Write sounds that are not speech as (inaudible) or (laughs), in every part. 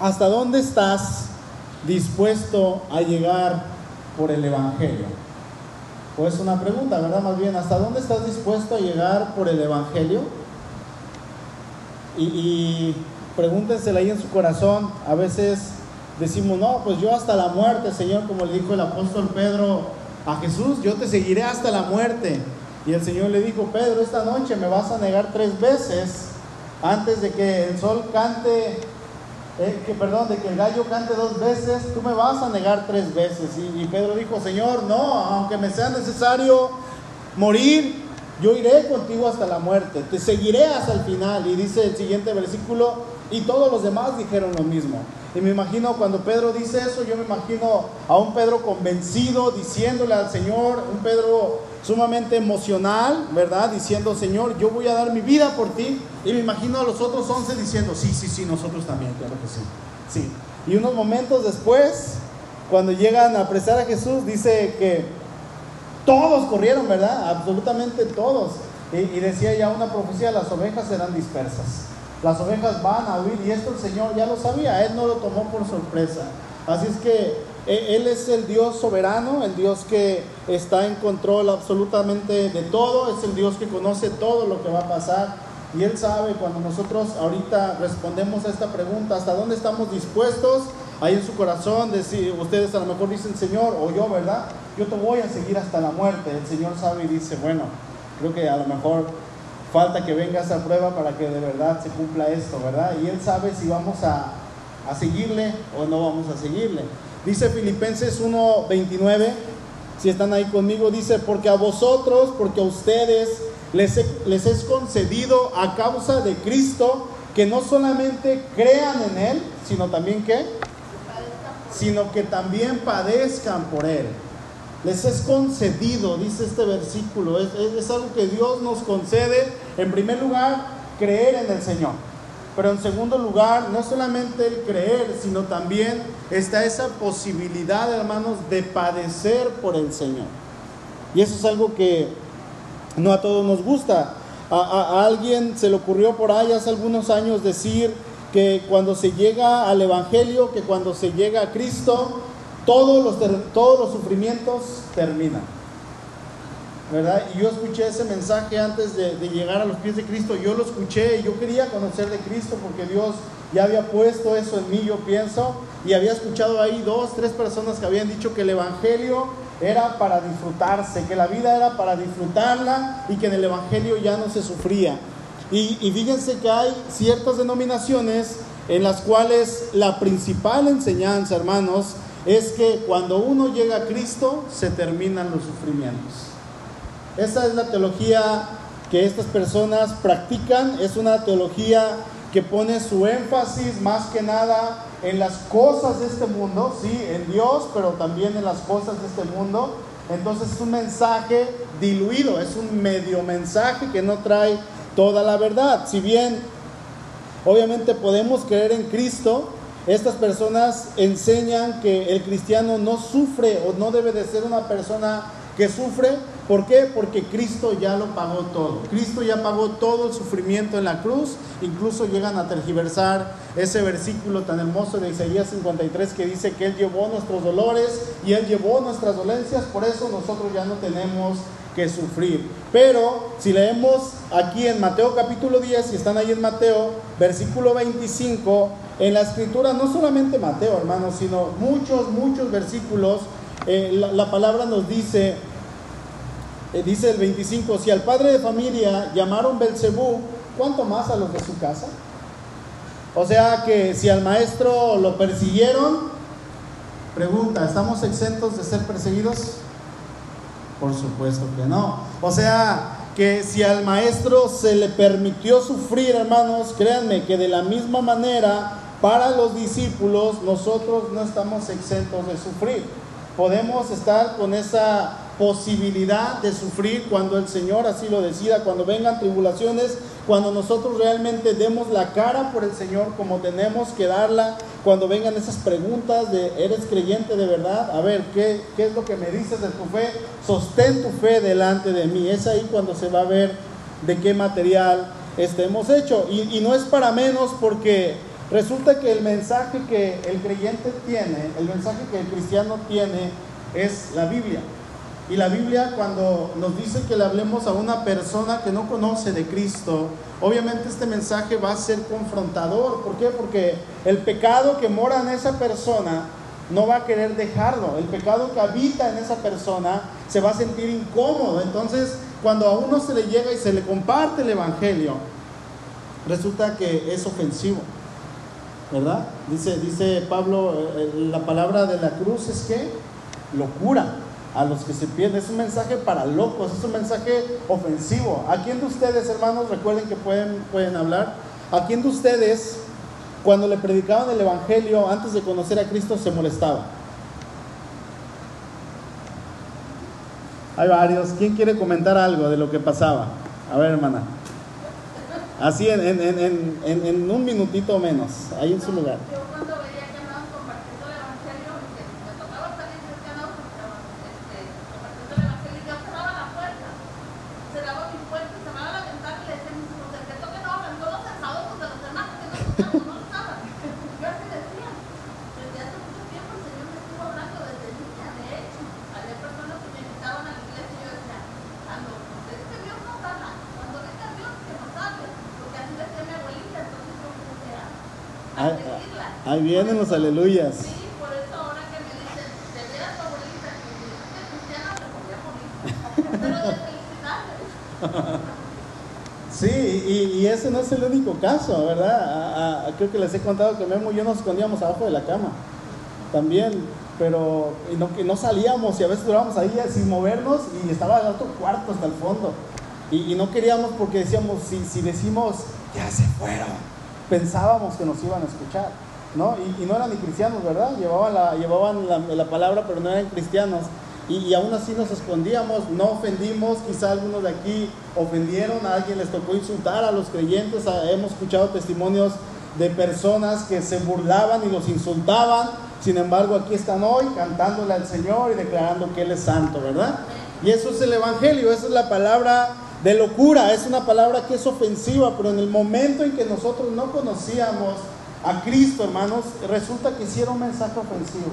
¿hasta dónde estás dispuesto a llegar por el Evangelio? Pues una pregunta, ¿verdad? Más bien, ¿hasta dónde estás dispuesto a llegar por el Evangelio? Y, y pregúntensela ahí en su corazón. A veces decimos, no, pues yo hasta la muerte, Señor, como le dijo el apóstol Pedro a Jesús, yo te seguiré hasta la muerte. Y el Señor le dijo, Pedro, esta noche me vas a negar tres veces antes de que el sol cante, eh, que perdón, de que el gallo cante dos veces, tú me vas a negar tres veces. Y, y Pedro dijo, Señor, no, aunque me sea necesario morir, yo iré contigo hasta la muerte, te seguiré hasta el final. Y dice el siguiente versículo, y todos los demás dijeron lo mismo. Y me imagino cuando Pedro dice eso, yo me imagino a un Pedro convencido diciéndole al Señor, un Pedro sumamente emocional, ¿verdad? Diciendo, Señor, yo voy a dar mi vida por ti. Y me imagino a los otros once diciendo, sí, sí, sí, nosotros también, claro que sí. Sí. Y unos momentos después, cuando llegan a apresar a Jesús, dice que todos corrieron, ¿verdad? Absolutamente todos. Y, y decía ya una profecía, las ovejas serán dispersas. Las ovejas van a huir y esto el Señor ya lo sabía, Él no lo tomó por sorpresa. Así es que e, Él es el Dios soberano, el Dios que está en control absolutamente de todo, es el Dios que conoce todo lo que va a pasar y Él sabe cuando nosotros ahorita respondemos a esta pregunta, hasta dónde estamos dispuestos, ahí en su corazón, decir, ustedes a lo mejor dicen, Señor, o yo, ¿verdad? Yo te voy a seguir hasta la muerte. El Señor sabe y dice, bueno, creo que a lo mejor falta que venga esa prueba para que de verdad se cumpla esto, ¿verdad? Y Él sabe si vamos a, a seguirle o no vamos a seguirle. Dice Filipenses 1:29, si están ahí conmigo, dice, porque a vosotros, porque a ustedes les, he, les es concedido a causa de Cristo que no solamente crean en Él, sino también que, sino que también padezcan por Él. Les es concedido, dice este versículo, es, algo que Dios nos concede. En primer lugar, creer en el Señor. Pero en segundo lugar, no solamente el creer, sino también está esa posibilidad, hermanos, de padecer por el Señor. Y eso es algo que no a todos nos gusta. A, a alguien se le ocurrió por ahí hace algunos años decir que cuando se llega al Evangelio, que cuando se llega a Cristo, todos los, todos los sufrimientos terminan. ¿Verdad? Y yo escuché ese mensaje antes de, llegar a los pies de Cristo. Yo lo escuché y yo quería conocer de Cristo porque Dios ya había puesto eso en mí, yo pienso. Y había escuchado ahí dos, tres personas que habían dicho que el Evangelio era para disfrutarse, que la vida era para disfrutarla y que en el Evangelio ya no se sufría. Y, y fíjense que hay ciertas denominaciones en las cuales la principal enseñanza, hermanos, es que cuando uno llega a Cristo se terminan los sufrimientos. Esa es la teología que estas personas practican, es una teología que pone su énfasis más que nada en las cosas de este mundo, sí, en Dios, pero también en las cosas de este mundo. Entonces es un mensaje diluido, es un medio mensaje que no trae toda la verdad. Si bien obviamente podemos creer en Cristo, estas personas enseñan que el cristiano no sufre o no debe de ser una persona que sufre. ¿Por qué? Porque Cristo ya lo pagó todo. Cristo ya pagó todo el sufrimiento en la cruz. Incluso llegan a tergiversar ese versículo tan hermoso de Isaías 53 que dice que Él llevó nuestros dolores y Él llevó nuestras dolencias. Por eso nosotros ya no tenemos que sufrir. Pero si leemos aquí en Mateo capítulo 10, si están ahí en Mateo, versículo 25, en la escritura, no solamente Mateo, hermanos, sino muchos, muchos versículos, eh, la, la, palabra nos dice, eh, dice el 25, si al padre de familia llamaron Belcebú, ¿cuánto más a los de su casa? O sea que si al maestro lo persiguieron, pregunta, ¿estamos exentos de ser perseguidos? Por supuesto que no. O sea, que si al maestro se le permitió sufrir, hermanos, créanme que de la misma manera para los discípulos nosotros no estamos exentos de sufrir. Podemos estar con esa posibilidad de sufrir cuando el Señor así lo decida, cuando vengan tribulaciones, cuando nosotros realmente demos la cara por el Señor como tenemos que darla, cuando vengan esas preguntas de, ¿eres creyente de verdad? A ver, ¿qué, qué es lo que me dices de tu fe? Sostén tu fe delante de mí. Es ahí cuando se va a ver de qué material estemos hechos. Y, y no es para menos porque Resulta que el mensaje que el creyente tiene, el mensaje que el cristiano tiene es la Biblia. Y la Biblia cuando nos dice que le hablemos a una persona que no conoce de Cristo, obviamente este mensaje va a ser confrontador. ¿Por qué? Porque el pecado que mora en esa persona no va a querer dejarlo. El pecado que habita en esa persona se va a sentir incómodo. Entonces, cuando a uno se le llega y se le comparte el Evangelio, resulta que es ofensivo. ¿Verdad? Dice, dice Pablo, eh, eh, la palabra de la cruz es que locura a los que se pierden. Es un mensaje para locos, es un mensaje ofensivo. ¿A quién de ustedes, hermanos, recuerden que pueden, pueden hablar? ¿A quién de ustedes, cuando le predicaban el Evangelio antes de conocer a Cristo, se molestaba? Hay varios. ¿Quién quiere comentar algo de lo que pasaba? A ver, hermana. Así en, en, en, en un minutito menos, ahí en su lugar. Ahí vienen los aleluyas. Sí, por eso ahora que me dicen, te tu abuelita, que cristiana. Pero de felicidades. (laughs) Sí, y, y, ese no es el único caso, ¿verdad? Creo que les he contado que Memo y yo nos escondíamos abajo de la cama. También, pero y no, y no salíamos y a veces durábamos ahí sin movernos y estaba el otro cuarto hasta el fondo. Y, y no queríamos porque decíamos, si, si decimos, ya se fueron, pensábamos que nos iban a escuchar. ¿no? Y, no eran ni cristianos, ¿verdad? Llevaban la, llevaban la, palabra, pero no eran cristianos. Y, aún así nos escondíamos, no ofendimos, quizá algunos de aquí ofendieron, a alguien les tocó insultar a los creyentes, hemos escuchado testimonios de personas que se burlaban y los insultaban, sin embargo aquí están hoy cantándole al Señor y declarando que Él es santo, ¿verdad? Y eso es el Evangelio, esa es la palabra de locura, es una palabra que es ofensiva, pero en el momento en que nosotros no conocíamos a Cristo, hermanos, resulta que hicieron un mensaje ofensivo.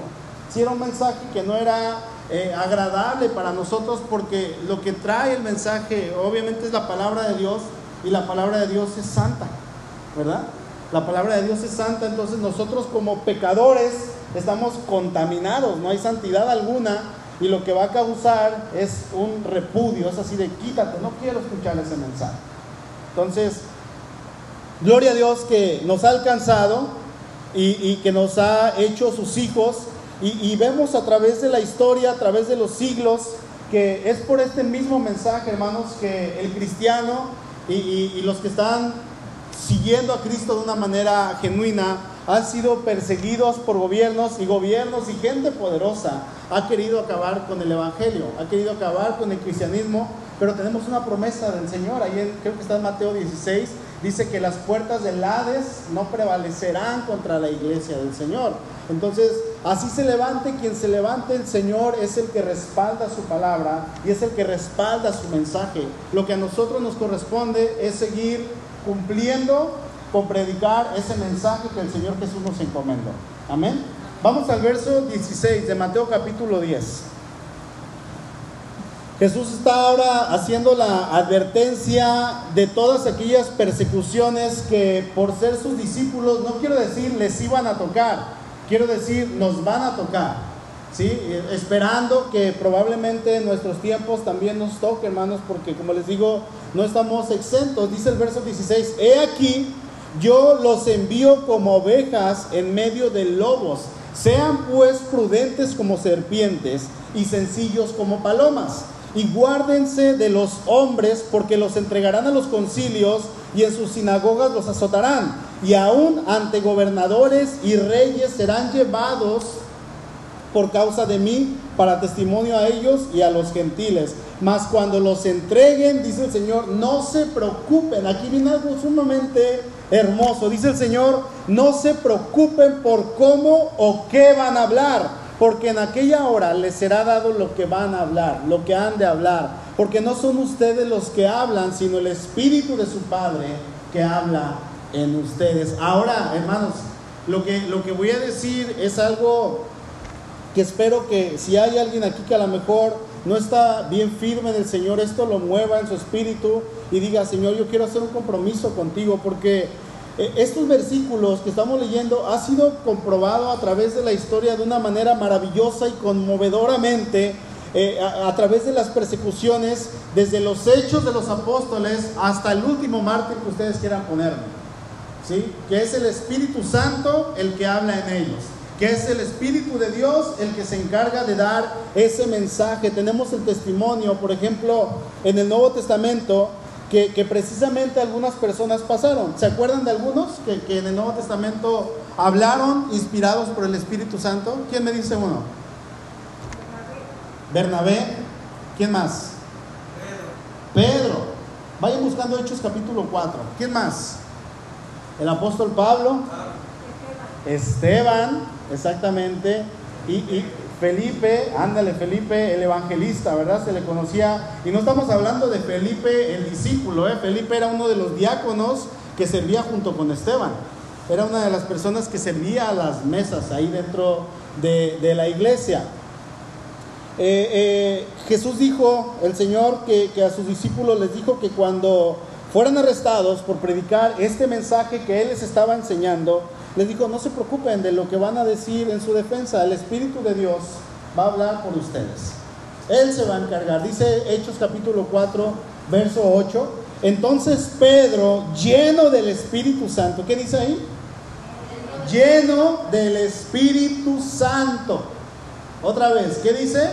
hicieron un mensaje que no era eh, agradable para nosotros porque lo que trae el mensaje obviamente es la palabra de Dios y la palabra de Dios es santa, ¿verdad? La palabra de Dios es santa, entonces nosotros como pecadores estamos contaminados, no hay santidad alguna y lo que va a causar es un repudio, es así de quítate, no quiero escuchar ese mensaje. Entonces, Gloria a Dios que nos ha alcanzado y, que nos ha hecho sus hijos. Y, vemos a través de la historia, a través de los siglos, que es por este mismo mensaje, hermanos, que el cristiano y, los que están siguiendo a Cristo de una manera genuina han sido perseguidos por gobiernos y gobiernos y gente poderosa ha querido acabar con el Evangelio, ha querido acabar con el cristianismo, pero tenemos una promesa del Señor, ahí creo que está en Mateo 16, dice que las puertas del Hades no prevalecerán contra la iglesia del Señor. Entonces, así se levante quien se levante, el Señor es el que respalda su palabra y es el que respalda su mensaje. Lo que a nosotros nos corresponde es seguir cumpliendo con predicar ese mensaje que el Señor Jesús nos encomendó. Amén. Vamos al verso 16 de Mateo capítulo 10. Jesús está ahora haciendo la advertencia de todas aquellas persecuciones que por ser sus discípulos, no quiero decir les iban a tocar, quiero decir nos van a tocar, ¿sí? Esperando que probablemente en nuestros tiempos también nos toque, hermanos, porque como les digo, no estamos exentos. Dice el verso 16, he aquí, yo los envío como ovejas en medio de lobos. Sean pues prudentes como serpientes y sencillos como palomas y guárdense de los hombres, porque los entregarán a los concilios y en sus sinagogas los azotarán. Y aún ante gobernadores y reyes serán llevados por causa de mí para testimonio a ellos y a los gentiles. Mas cuando los entreguen, dice el Señor, no se preocupen. Aquí viene algo sumamente hermoso. Dice el Señor, no se preocupen por cómo o qué van a hablar porque en aquella hora les será dado lo que van a hablar, lo que han de hablar, porque no son ustedes los que hablan, sino el Espíritu de su Padre que habla en ustedes. Ahora, hermanos, lo que, lo que voy a decir es algo que espero que si hay alguien aquí que a lo mejor no está bien firme en el Señor, esto lo mueva en su espíritu y diga, Señor, yo quiero hacer un compromiso contigo porque eh, estos versículos que estamos leyendo ha sido comprobado a través de la historia de una manera maravillosa y conmovedoramente eh, a, través de las persecuciones, desde los hechos de los apóstoles hasta el último mártir que ustedes quieran ponerme. ¿Sí? Que es el Espíritu Santo el que habla en ellos que es el Espíritu de Dios el que se encarga de dar ese mensaje. Tenemos el testimonio, por ejemplo, en el Nuevo Testamento, que, precisamente algunas personas pasaron. ¿Se acuerdan de algunos que, que, en el Nuevo Testamento hablaron inspirados por el Espíritu Santo? ¿Quién me dice uno? Bernabé. ¿Quién más? Pedro. Pedro. Vayan buscando Hechos capítulo 4. ¿Quién más? El apóstol Pablo. Esteban, exactamente, y, Felipe, ándale Felipe, el evangelista, ¿verdad? Se le conocía, y no estamos hablando de Felipe el discípulo, ¿eh? Felipe era uno de los diáconos que servía junto con Esteban, era una de las personas que servía a las mesas ahí dentro de, la iglesia. Eh, eh, Jesús dijo, el Señor, que, que a sus discípulos les dijo que cuando fueran arrestados por predicar este mensaje que Él les estaba enseñando, les dijo, no se preocupen de lo que van a decir en su defensa, el Espíritu de Dios va a hablar por ustedes. Él se va a encargar. Dice Hechos capítulo 4, verso 8. Entonces Pedro, lleno del Espíritu Santo, ¿qué dice ahí? Lleno del Espíritu Santo. Otra vez, ¿qué dice?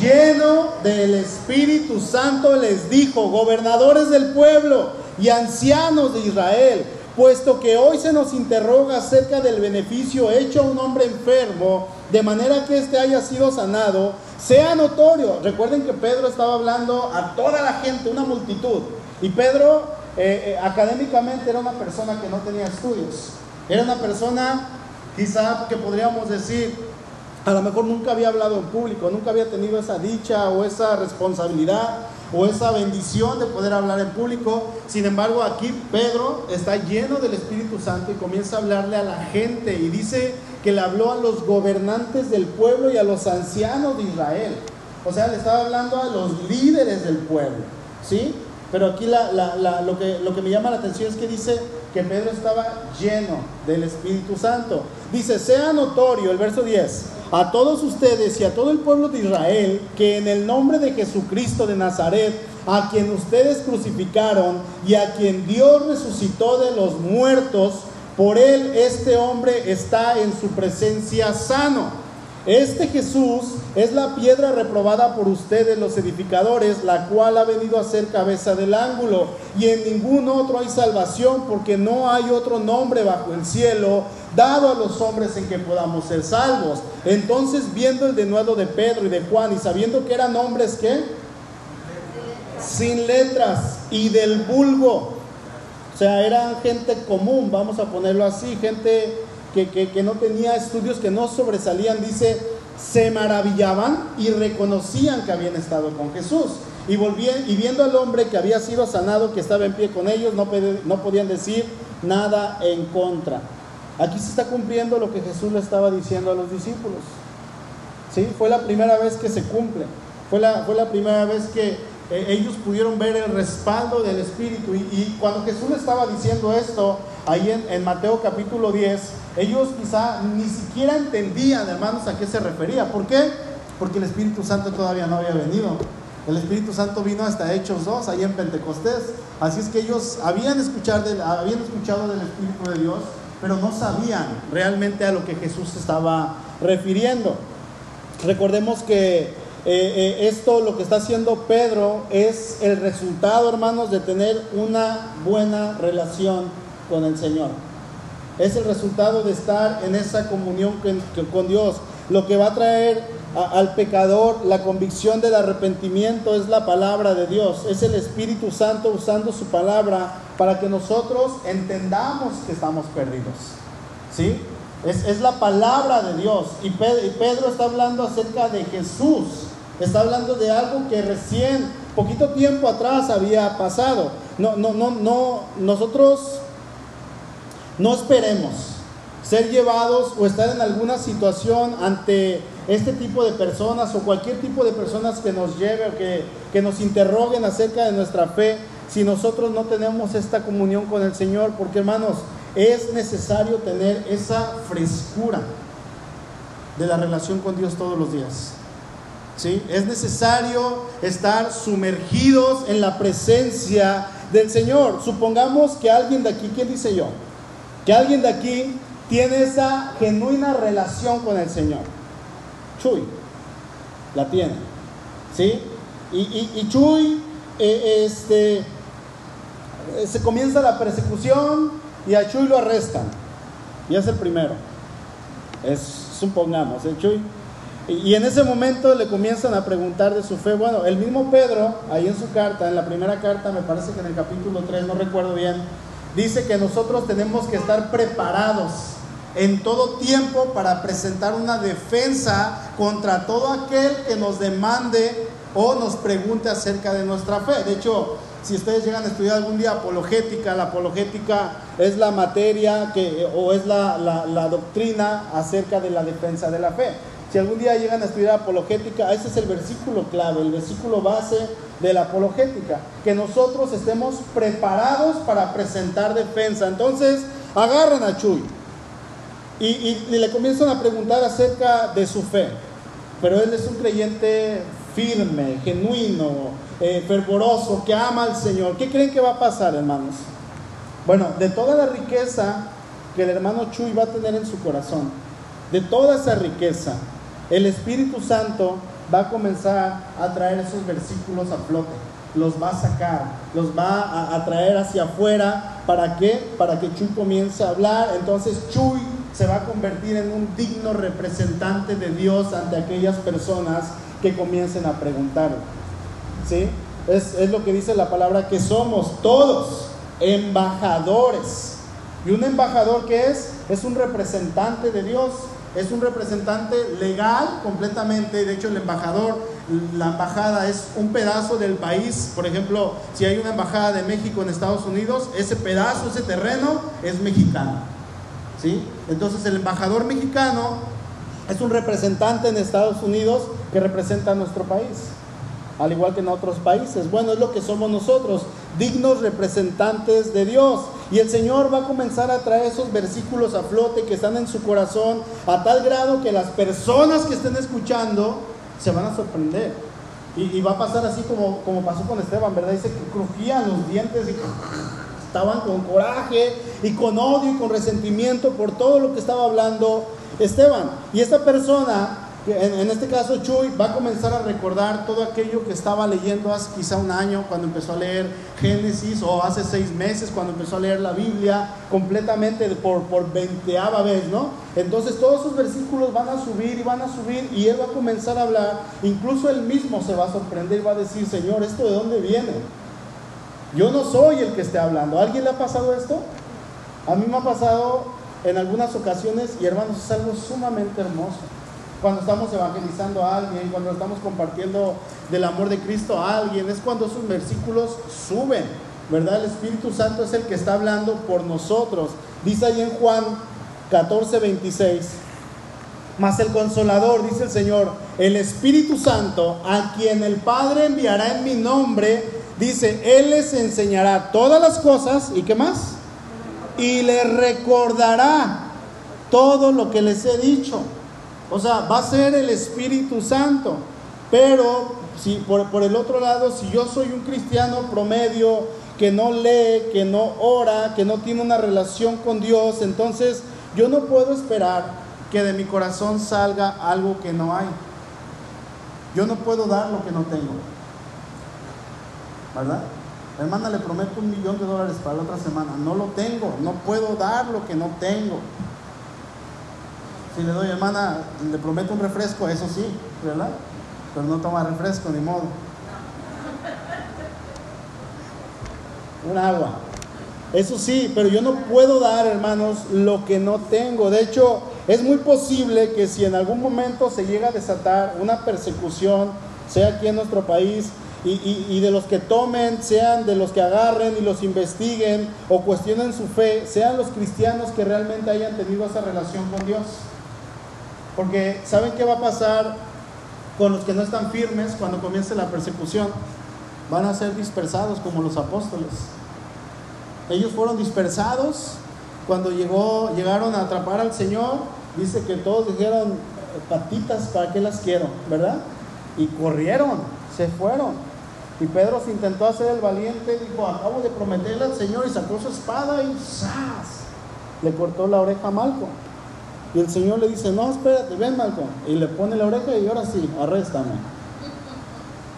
Lleno del Espíritu Santo les dijo, gobernadores del pueblo y ancianos de Israel, puesto que hoy se nos interroga acerca del beneficio hecho a un hombre enfermo, de manera que éste haya sido sanado, sea notorio. Recuerden que Pedro estaba hablando a toda la gente, una multitud. Y Pedro eh, eh, académicamente era una persona que no tenía estudios. Era una persona quizá que podríamos decir, a lo mejor nunca había hablado en público, nunca había tenido esa dicha o esa responsabilidad o esa bendición de poder hablar en público. Sin embargo, aquí Pedro está lleno del Espíritu Santo y comienza a hablarle a la gente y dice que le habló a los gobernantes del pueblo y a los ancianos de Israel. O sea, le estaba hablando a los líderes del pueblo. ¿Sí? Pero aquí lo, que, lo que me llama la atención es que dice que Pedro estaba lleno del Espíritu Santo. Dice, sea notorio, el verso 10 a todos ustedes y a todo el pueblo de Israel que en el nombre de Jesucristo de Nazaret, a quien ustedes crucificaron y a quien Dios resucitó de los muertos, por él este hombre está en su presencia sano. Este Jesús es la piedra reprobada por ustedes los edificadores, la cual ha venido a ser cabeza del ángulo. Y en ningún otro hay salvación, porque no hay otro nombre bajo el cielo dado a los hombres en que podamos ser salvos. Entonces, viendo el denuedo de Pedro y de Juan y sabiendo que eran hombres que sin letras y del vulgo, o sea, eran gente común, vamos a ponerlo así, gente que, no tenía estudios, que no sobresalían, dice, se maravillaban y reconocían que habían estado con Jesús. Y, volvían, y viendo al hombre que había sido sanado, que estaba en pie con ellos, no, no podían decir nada en contra. Aquí se está cumpliendo lo que Jesús le estaba diciendo a los discípulos. ¿Sí? Fue la primera vez que se cumple. Fue la, fue la primera vez que eh, ellos pudieron ver el respaldo del Espíritu. Y, cuando Jesús le estaba diciendo esto, ahí en, Mateo capítulo 10, ellos quizá ni siquiera entendían, hermanos, a qué se refería. ¿Por qué? Porque el Espíritu Santo todavía no había venido. El Espíritu Santo vino hasta Hechos 2, ahí en Pentecostés. Así es que ellos habían escuchado, del, habían escuchado del Espíritu de Dios, pero no sabían realmente a lo que Jesús estaba refiriendo. Recordemos que eh, eh, esto lo que está haciendo Pedro es el resultado, hermanos, de tener una buena relación con el Señor. Es el resultado de estar en esa comunión con, Dios. Lo que va a traer al pecador la convicción del arrepentimiento es la palabra de Dios. Es el Espíritu Santo usando su palabra para que nosotros entendamos que estamos perdidos. ¿Sí? Es, la palabra de Dios. Y Pedro está hablando acerca de Jesús Está hablando de algo que recién, poquito tiempo atrás había pasado. No, no, no, no, nosotros no esperemos ser llevados o estar en alguna situación ante este tipo de personas o cualquier tipo de personas que nos lleve o que, que nos interroguen acerca de nuestra fe si nosotros no tenemos esta comunión con el Señor, porque hermanos, es necesario tener esa frescura de la relación con Dios todos los días. ¿Sí? Es necesario estar sumergidos en la presencia del Señor. Supongamos que alguien de aquí, ¿quién dice yo? Que alguien de aquí tiene esa genuina relación con el Señor. Chuy, la tiene. ¿Sí? Y, Chuy, eh, este, eh, se comienza la persecución y a Chuy lo arrestan. Y es el primero. Es, supongamos, ¿eh, Chuy? Y en ese momento le comienzan a preguntar de su fe. Bueno, el mismo Pedro, ahí en su carta, en la primera carta, me parece que en el capítulo 3, no recuerdo bien, dice que nosotros tenemos que estar preparados en todo tiempo para presentar una defensa contra todo aquel que nos demande o nos pregunte acerca de nuestra fe. De hecho, si ustedes llegan a estudiar algún día apologética, la apologética es la materia que, o es la, la doctrina acerca de la defensa de la fe. Si algún día llegan a estudiar apologética, ese es el versículo clave, el versículo base de la apologética, que nosotros estemos preparados para presentar defensa. Entonces, agarran a Chuy y, le comienzan a preguntar acerca de su fe. Pero él es un creyente firme, genuino, eh, fervoroso, que ama al Señor. ¿Qué creen que va a pasar, hermanos? Bueno, de toda la riqueza que el hermano Chuy va a tener en su corazón, de toda esa riqueza, el Espíritu Santo va a comenzar a traer esos versículos a flote, los va a sacar, los va a, traer hacia afuera. ¿Para qué? Para que Chuy comience a hablar. Entonces Chuy se va a convertir en un digno representante de Dios ante aquellas personas que comiencen a preguntar. ¿Sí? Es, es lo que dice la palabra que somos todos embajadores. ¿Y un embajador que es? Es un representante de Dios es un representante legal completamente, de hecho el embajador, la embajada es un pedazo del país, por ejemplo, si hay una embajada de México en Estados Unidos, ese pedazo, ese terreno es mexicano. ¿sí? Entonces el embajador mexicano es un representante en Estados Unidos que representa a nuestro país al igual que en otros países. Bueno, es lo que somos nosotros, dignos representantes de Dios. Y el Señor va a comenzar a traer esos versículos a flote que están en su corazón a tal grado que las personas que estén escuchando se van a sorprender. Y, va a pasar así como, como pasó con Esteban, ¿verdad? Dice que crujían los dientes y estaban con coraje y con odio y con resentimiento por todo lo que estaba hablando Esteban. Y esta persona en, este caso, Chuy va a comenzar a recordar todo aquello que estaba leyendo hace quizá un año cuando empezó a leer Génesis o hace seis meses cuando empezó a leer la Biblia completamente por, por veinteava vez, ¿no? Entonces todos esos versículos van a subir y van a subir y él va a comenzar a hablar. Incluso él mismo se va a sorprender y va a decir, Señor, ¿esto de dónde viene? Yo no soy el que esté hablando. ¿A alguien le ha pasado esto? A mí me ha pasado en algunas ocasiones y hermanos, es algo sumamente hermoso cuando estamos evangelizando a alguien, cuando estamos compartiendo del amor de Cristo a alguien, es cuando esos versículos suben, ¿verdad? El Espíritu Santo es el que está hablando por nosotros. Dice ahí en Juan 14, 26. Mas el consolador, dice el Señor, el Espíritu Santo, a quien el Padre enviará en mi nombre, dice, Él les enseñará todas las cosas, ¿y qué más? Y les recordará todo lo que les he dicho. O sea, va a ser el Espíritu Santo. Pero si por, por, el otro lado, si yo soy un cristiano promedio que no lee, que no ora, que no tiene una relación con Dios, entonces yo no puedo esperar que de mi corazón salga algo que no hay. Yo no puedo dar lo que no tengo. ¿Verdad? Hermana, le prometo un millón de dólares para la otra semana. No lo tengo. No puedo dar lo que no tengo. Si le doy, hermana, le prometo un refresco, eso sí, ¿verdad? Pero no toma refresco, ni modo. Un agua. Eso sí, pero yo no puedo dar, hermanos, lo que no tengo. De hecho, es muy posible que si en algún momento se llega a desatar una persecución, sea aquí en nuestro país, y, de los que tomen, sean de los que agarren y los investiguen o cuestionen su fe, sean los cristianos que realmente hayan tenido esa relación con Dios. Porque ¿saben qué va a pasar con los que no están firmes cuando comience la persecución? Van a ser dispersados como los apóstoles. Ellos fueron dispersados cuando llegaron a atrapar al Señor. Dice que todos dijeron, patitas, ¿para qué las quiero? ¿Verdad? Y corrieron, se fueron. Y Pedro se intentó hacer el valiente, dijo, acabo de prometerle al Señor y sacó su espada y ¡zas! le cortó la oreja a Malco. Y el Señor le dice, no, espérate, ven Malco. Y le pone la oreja y ahora sí, arréstame.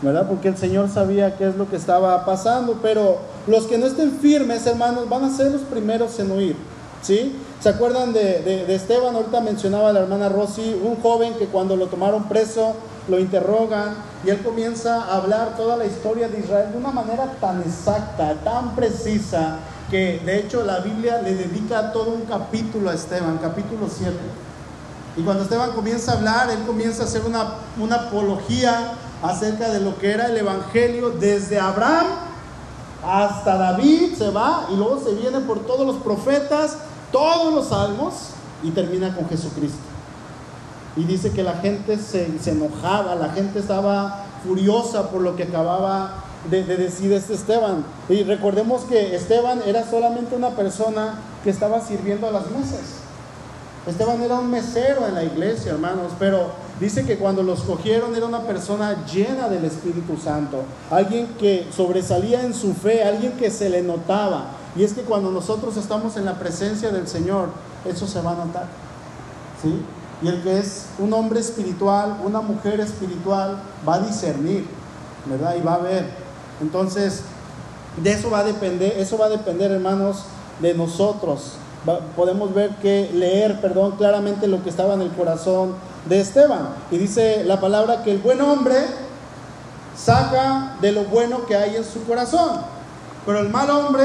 ¿Verdad? Porque el Señor sabía qué es lo que estaba pasando. Pero los que no estén firmes, hermanos, van a ser los primeros en huir. ¿Sí? ¿Se acuerdan de, de, de Esteban? Ahorita mencionaba la hermana Rosy, un joven que cuando lo tomaron preso, lo interrogan y él comienza a hablar toda la historia de Israel de una manera tan exacta, tan precisa, que de hecho la Biblia le dedica todo un capítulo a Esteban, capítulo 7. Y cuando Esteban comienza a hablar, él comienza a hacer una, una apología acerca de lo que era el Evangelio desde Abraham hasta David, se va y luego se viene por todos los profetas, todos los salmos y termina con Jesucristo. Y dice que la gente se, enojaba, la gente estaba furiosa por lo que acababa de, decir este Esteban. Y recordemos que Esteban era solamente una persona que estaba sirviendo a las mesas. Esteban era un mesero en la iglesia, hermanos, pero dice que cuando los cogieron era una persona llena del Espíritu Santo, alguien que sobresalía en su fe, alguien que se le notaba. Y es que cuando nosotros estamos en la presencia del Señor, eso se va a notar. ¿Sí? Y el que es un hombre espiritual, una mujer espiritual, va a discernir, ¿verdad? Y va a ver. Entonces, de eso va a depender, eso va a depender, hermanos, de nosotros. podemos ver que leer, perdón, claramente lo que estaba en el corazón de Esteban. Y dice la palabra que el buen hombre saca de lo bueno que hay en su corazón, pero el mal hombre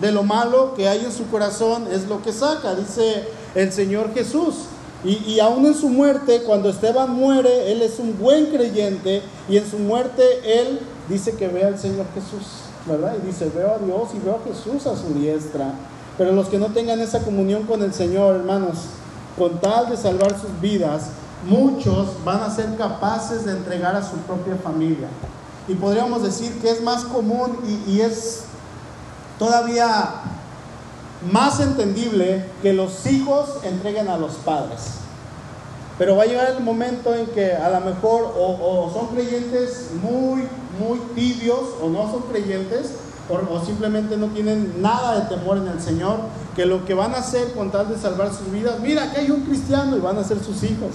de lo malo que hay en su corazón es lo que saca, dice el Señor Jesús. Y, aún en su muerte, cuando Esteban muere, él es un buen creyente y en su muerte él dice que ve al Señor Jesús, ¿verdad? Y dice, veo a Dios y veo a Jesús a su diestra. Pero los que no tengan esa comunión con el Señor, hermanos, con tal de salvar sus vidas, muchos van a ser capaces de entregar a su propia familia. Y podríamos decir que es más común y, y es todavía más entendible que los hijos entreguen a los padres. Pero va a llegar el momento en que a lo mejor o, son creyentes muy, muy tibios o no son creyentes o, simplemente no tienen nada de temor en el Señor, que lo que van a hacer con tal de salvar sus vidas, mira que hay un cristiano y van a ser sus hijos.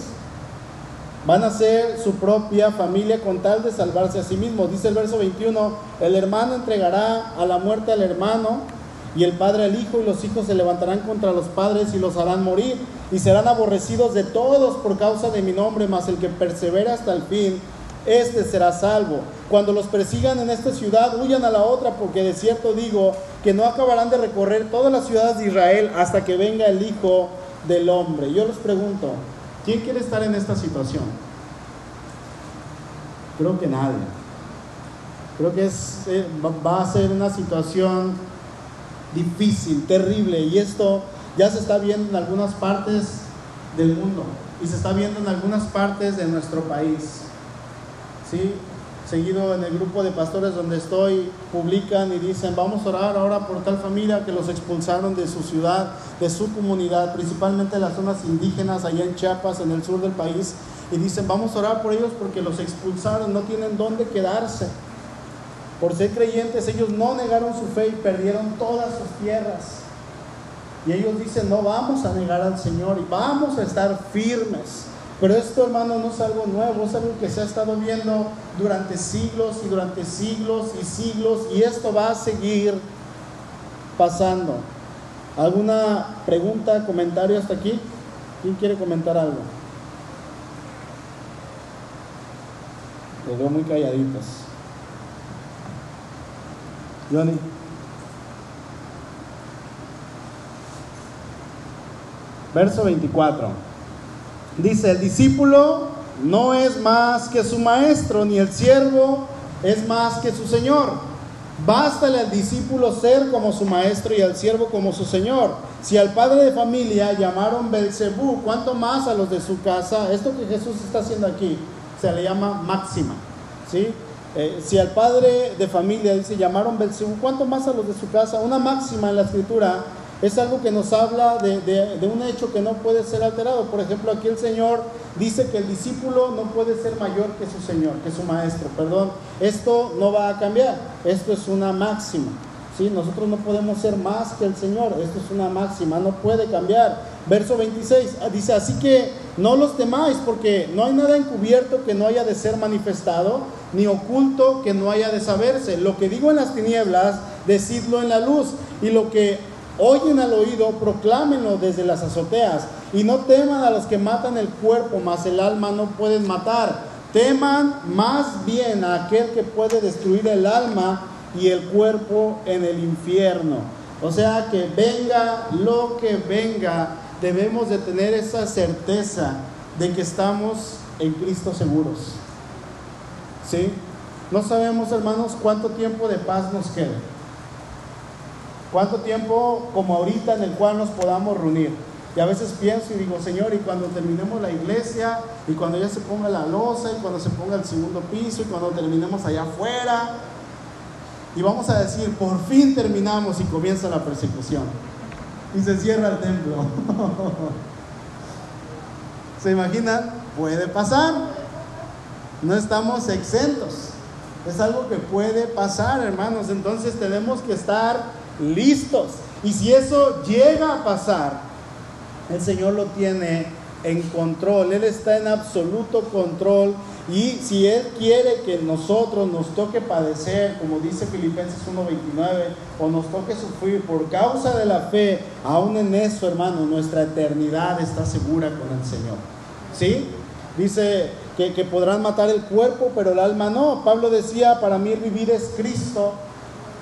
Van a ser su propia familia con tal de salvarse a sí mismos. Dice el verso 21, el hermano entregará a la muerte al hermano y el padre al hijo, y los hijos se levantarán contra los padres y los harán morir, y serán aborrecidos de todos por causa de mi nombre, mas el que persevera hasta el fin, este será salvo. Cuando los persigan en esta ciudad, huyan a la otra, porque de cierto digo que no acabarán de recorrer todas las ciudades de Israel hasta que venga el Hijo del Hombre. Yo les pregunto, ¿quién quiere estar en esta situación? Creo que nadie. Creo que es, eh, va a ser una situación difícil, terrible. Y esto ya se está viendo en algunas partes del mundo y se está viendo en algunas partes de nuestro país. ¿Sí? Seguido en el grupo de pastores donde estoy, publican y dicen, vamos a orar ahora por tal familia que los expulsaron de su ciudad, de su comunidad, principalmente las zonas indígenas allá en Chiapas, en el sur del país, y dicen, vamos a orar por ellos porque los expulsaron, no tienen dónde quedarse. Por ser creyentes, ellos no negaron su fe y perdieron todas sus tierras. Y ellos dicen, no vamos a negar al Señor y vamos a estar firmes. Pero esto, hermano, no es algo nuevo, es algo que se ha estado viendo durante siglos y durante siglos y siglos y esto va a seguir pasando. ¿Alguna pregunta, comentario hasta aquí? ¿Quién quiere comentar algo? Los veo muy calladitos. Johnny. Verso 24. Dice, el discípulo no es más que su maestro, ni el siervo es más que su Señor. Bástale al discípulo ser como su maestro y al siervo como su señor. Si al padre de familia llamaron Belcebú, ¿cuánto más a los de su casa? Esto que Jesús está haciendo aquí se le llama máxima. ¿sí? Eh, si al padre de familia dice llamaron Belcebú, ¿cuánto más a los de su casa? Una máxima en la escritura es algo que nos habla de, un hecho que no puede ser alterado. Por ejemplo, aquí el Señor dice que el discípulo no puede ser mayor que su Señor, que su maestro, perdón. Esto no va a cambiar, esto es una máxima. ¿sí? Nosotros no podemos ser más que el Señor, esto es una máxima, no puede cambiar. Verso 26 ah, dice, así que no los temáis porque no hay nada encubierto que no haya de ser manifestado, ni oculto que no haya de saberse. Lo que digo en las tinieblas, decidlo en la luz, y lo que oyen al oído, proclámenlo desde las azoteas, y no teman a los que matan el cuerpo, mas el alma no pueden matar. Teman más bien a aquel que puede destruir el alma y el cuerpo en el infierno. O sea que venga lo que venga, debemos de tener esa certeza de que estamos en Cristo seguros. ¿Sí? No sabemos, hermanos, cuánto tiempo de paz nos queda. ¿Cuánto tiempo como ahorita en el cual nos podamos reunir? Y a veces pienso y digo, Señor, y cuando terminemos la iglesia, y cuando ya se ponga la losa, y cuando se ponga el segundo piso, y cuando terminemos allá afuera, y vamos a decir, por fin terminamos y comienza la persecución. Y se cierra el templo. (laughs) ¿Se imaginan? Puede pasar. No estamos exentos. Es algo que puede pasar, hermanos. Entonces tenemos que estar listos. Y si eso llega a pasar, el Señor lo tiene en control, Él está en absoluto control. Y si Él quiere que nosotros nos toque padecer, como dice Filipenses 1:29, o nos toque sufrir por causa de la fe, aún en eso, hermano, nuestra eternidad está segura con el Señor. ¿Sí? Dice que, podrán matar el cuerpo, pero el alma no. Pablo decía, para mí vivir es Cristo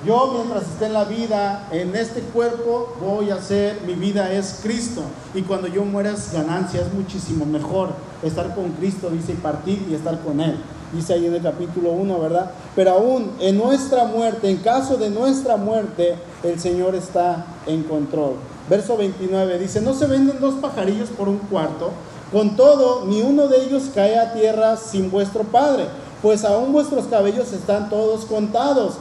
yo mientras esté en la vida, en este cuerpo, voy a ser, mi vida es Cristo. Y cuando yo muera es ganancia, es muchísimo mejor estar con Cristo, dice, y partir y estar con Él. Dice ahí en el capítulo 1, ¿verdad? Pero aún en nuestra muerte, en caso de nuestra muerte, el Señor está en control. Verso 29 dice, no se venden dos pajarillos por un cuarto, con todo, ni uno de ellos cae a tierra sin vuestro Padre, pues aún vuestros cabellos están todos contados.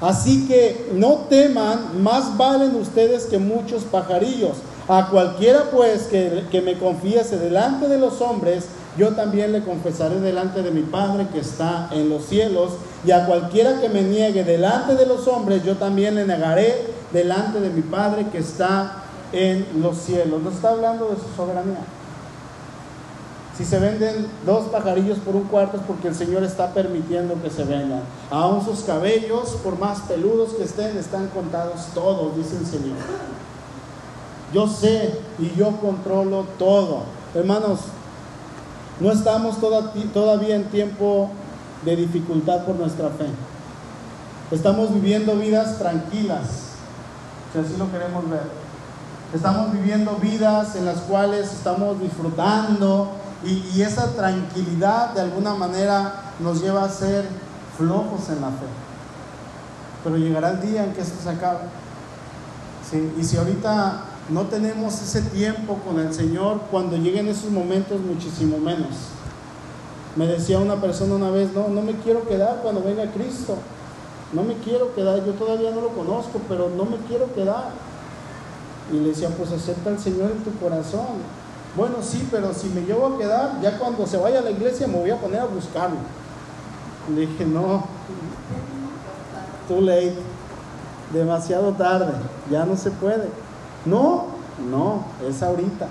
Así que no teman, más valen ustedes que muchos pajarillos. A cualquiera pues que, me confiese delante de los hombres, yo también le confesaré delante de mi Padre que está en los cielos. Y a cualquiera que me niegue delante de los hombres, yo también le negaré delante de mi Padre que está en los cielos. No está hablando de su soberanía. Si se venden dos pajarillos por un cuarto es porque el Señor está permitiendo que se vendan. Aún sus cabellos, por más peludos que estén, están contados todos, dice el Señor. Yo sé y yo controlo todo. Hermanos, no estamos todavía en tiempo de dificultad por nuestra fe. Estamos viviendo vidas tranquilas, si así lo queremos ver. Estamos viviendo vidas en las cuales estamos disfrutando, y, esa tranquilidad de alguna manera nos lleva a ser flojos en la fe. Pero llegará el día en que esto se acabe. Y si ahorita no tenemos ese tiempo con el Señor, cuando lleguen esos momentos muchísimo menos. Me decía una persona una vez, no, no me quiero quedar cuando venga Cristo. No me quiero quedar, yo todavía no lo conozco, pero no me quiero quedar. Y le decía, pues acepta al Señor en tu corazón. Bueno, sí, pero si me llevo a quedar, ya cuando se vaya a la iglesia me voy a poner a buscarlo. Le dije, no, too late, demasiado tarde, ya no se puede. No, no, es ahorita.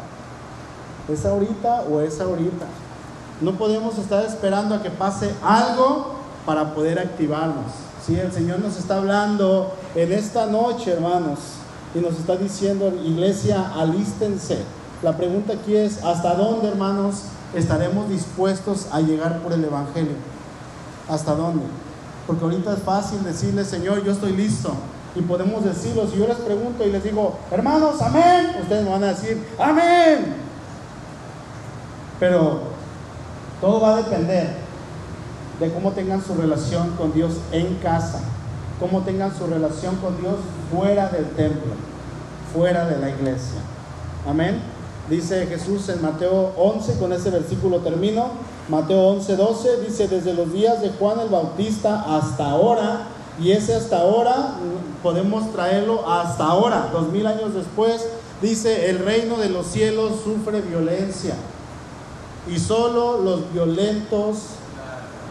Es ahorita o es ahorita. No podemos estar esperando a que pase algo para poder activarnos. Sí, el Señor nos está hablando en esta noche, hermanos, y nos está diciendo, iglesia, alístense la pregunta aquí es, ¿hasta dónde, hermanos, estaremos dispuestos a llegar por el Evangelio? ¿Hasta dónde? Porque ahorita es fácil decirle, Señor, yo estoy listo. Y podemos decirlo, si yo les pregunto y les digo, hermanos, amén, ustedes me van a decir, amén. Pero todo va a depender de cómo tengan su relación con Dios en casa, cómo tengan su relación con Dios fuera del templo, fuera de la iglesia. Amén. Dice Jesús en Mateo 11, con ese versículo termino. Mateo 11, 12 dice, desde los días de Juan el Bautista hasta ahora, y ese hasta ahora podemos traerlo hasta ahora, dos mil años después, dice, el reino de los cielos sufre violencia, y solo los violentos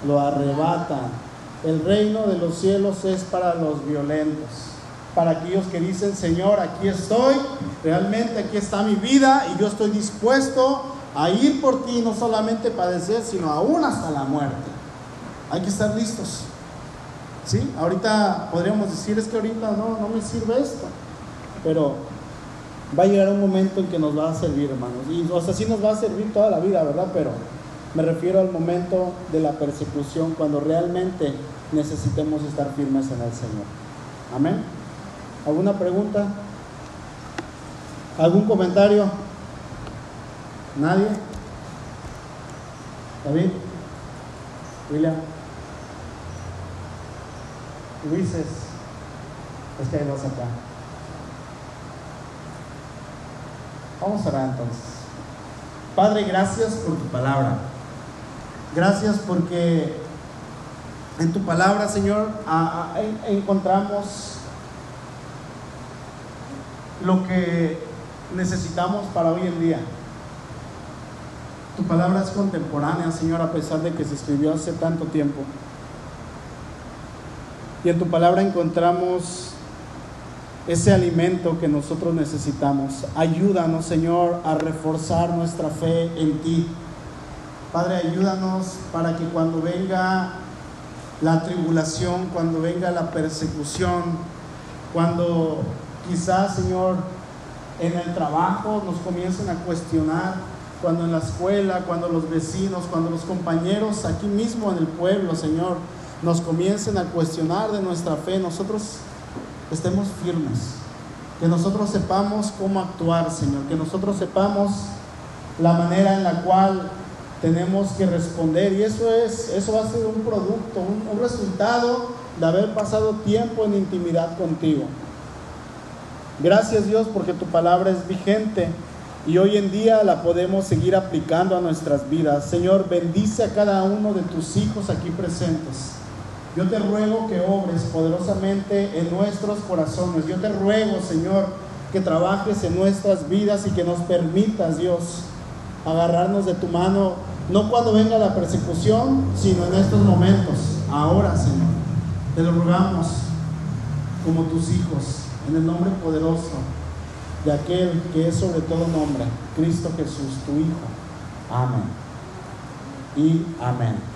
lo arrebatan. El reino de los cielos es para los violentos, para aquellos que dicen, Señor, aquí estoy, realmente aquí está mi vida y yo estoy dispuesto a ir por ti, no solamente padecer, sino aún hasta la muerte. Hay que estar listos. ¿Sí? Ahorita podríamos decir, es que ahorita no, no me sirve esto, pero va a llegar un momento en que nos va a servir, hermanos. Y, o sea, sí nos va a servir toda la vida, ¿verdad? Pero me refiero al momento de la persecución, cuando realmente necesitemos estar firmes en el Señor. Amén. ¿Alguna pregunta? ¿Algún comentario? ¿Nadie? ¿David? ¿William? Luises, es que hay dos acá. Vamos a orar entonces. Padre, gracias por tu palabra. Gracias porque en tu palabra, Señor, encontramos lo que necesitamos para hoy en día. Tu palabra es contemporánea, Señor, a pesar de que se escribió hace tanto tiempo. Y en tu palabra encontramos ese alimento que nosotros necesitamos. Ayúdanos, Señor, a reforzar nuestra fe en ti. Padre, ayúdanos para que cuando venga la tribulación, cuando venga la persecución, cuando quizás, Señor, en el trabajo nos comiencen a cuestionar, cuando en la escuela, cuando los vecinos, cuando los compañeros aquí mismo en el pueblo, Señor, nos comiencen a cuestionar de nuestra fe, nosotros estemos firmes, que nosotros sepamos cómo actuar, Señor, que nosotros sepamos la manera en la cual tenemos que responder y eso es eso va a ser un producto, un, un resultado de haber pasado tiempo en intimidad contigo. Gracias Dios porque tu palabra es vigente y hoy en día la podemos seguir aplicando a nuestras vidas. Señor, bendice a cada uno de tus hijos aquí presentes. Yo te ruego que obres poderosamente en nuestros corazones. Yo te ruego, Señor, que trabajes en nuestras vidas y que nos permitas, Dios, agarrarnos de tu mano, no cuando venga la persecución, sino en estos momentos, ahora, Señor. Te lo rogamos como tus hijos, en el nombre poderoso de aquel que es sobre todo nombre, Cristo Jesús, tu Hijo. Amén. Y amén.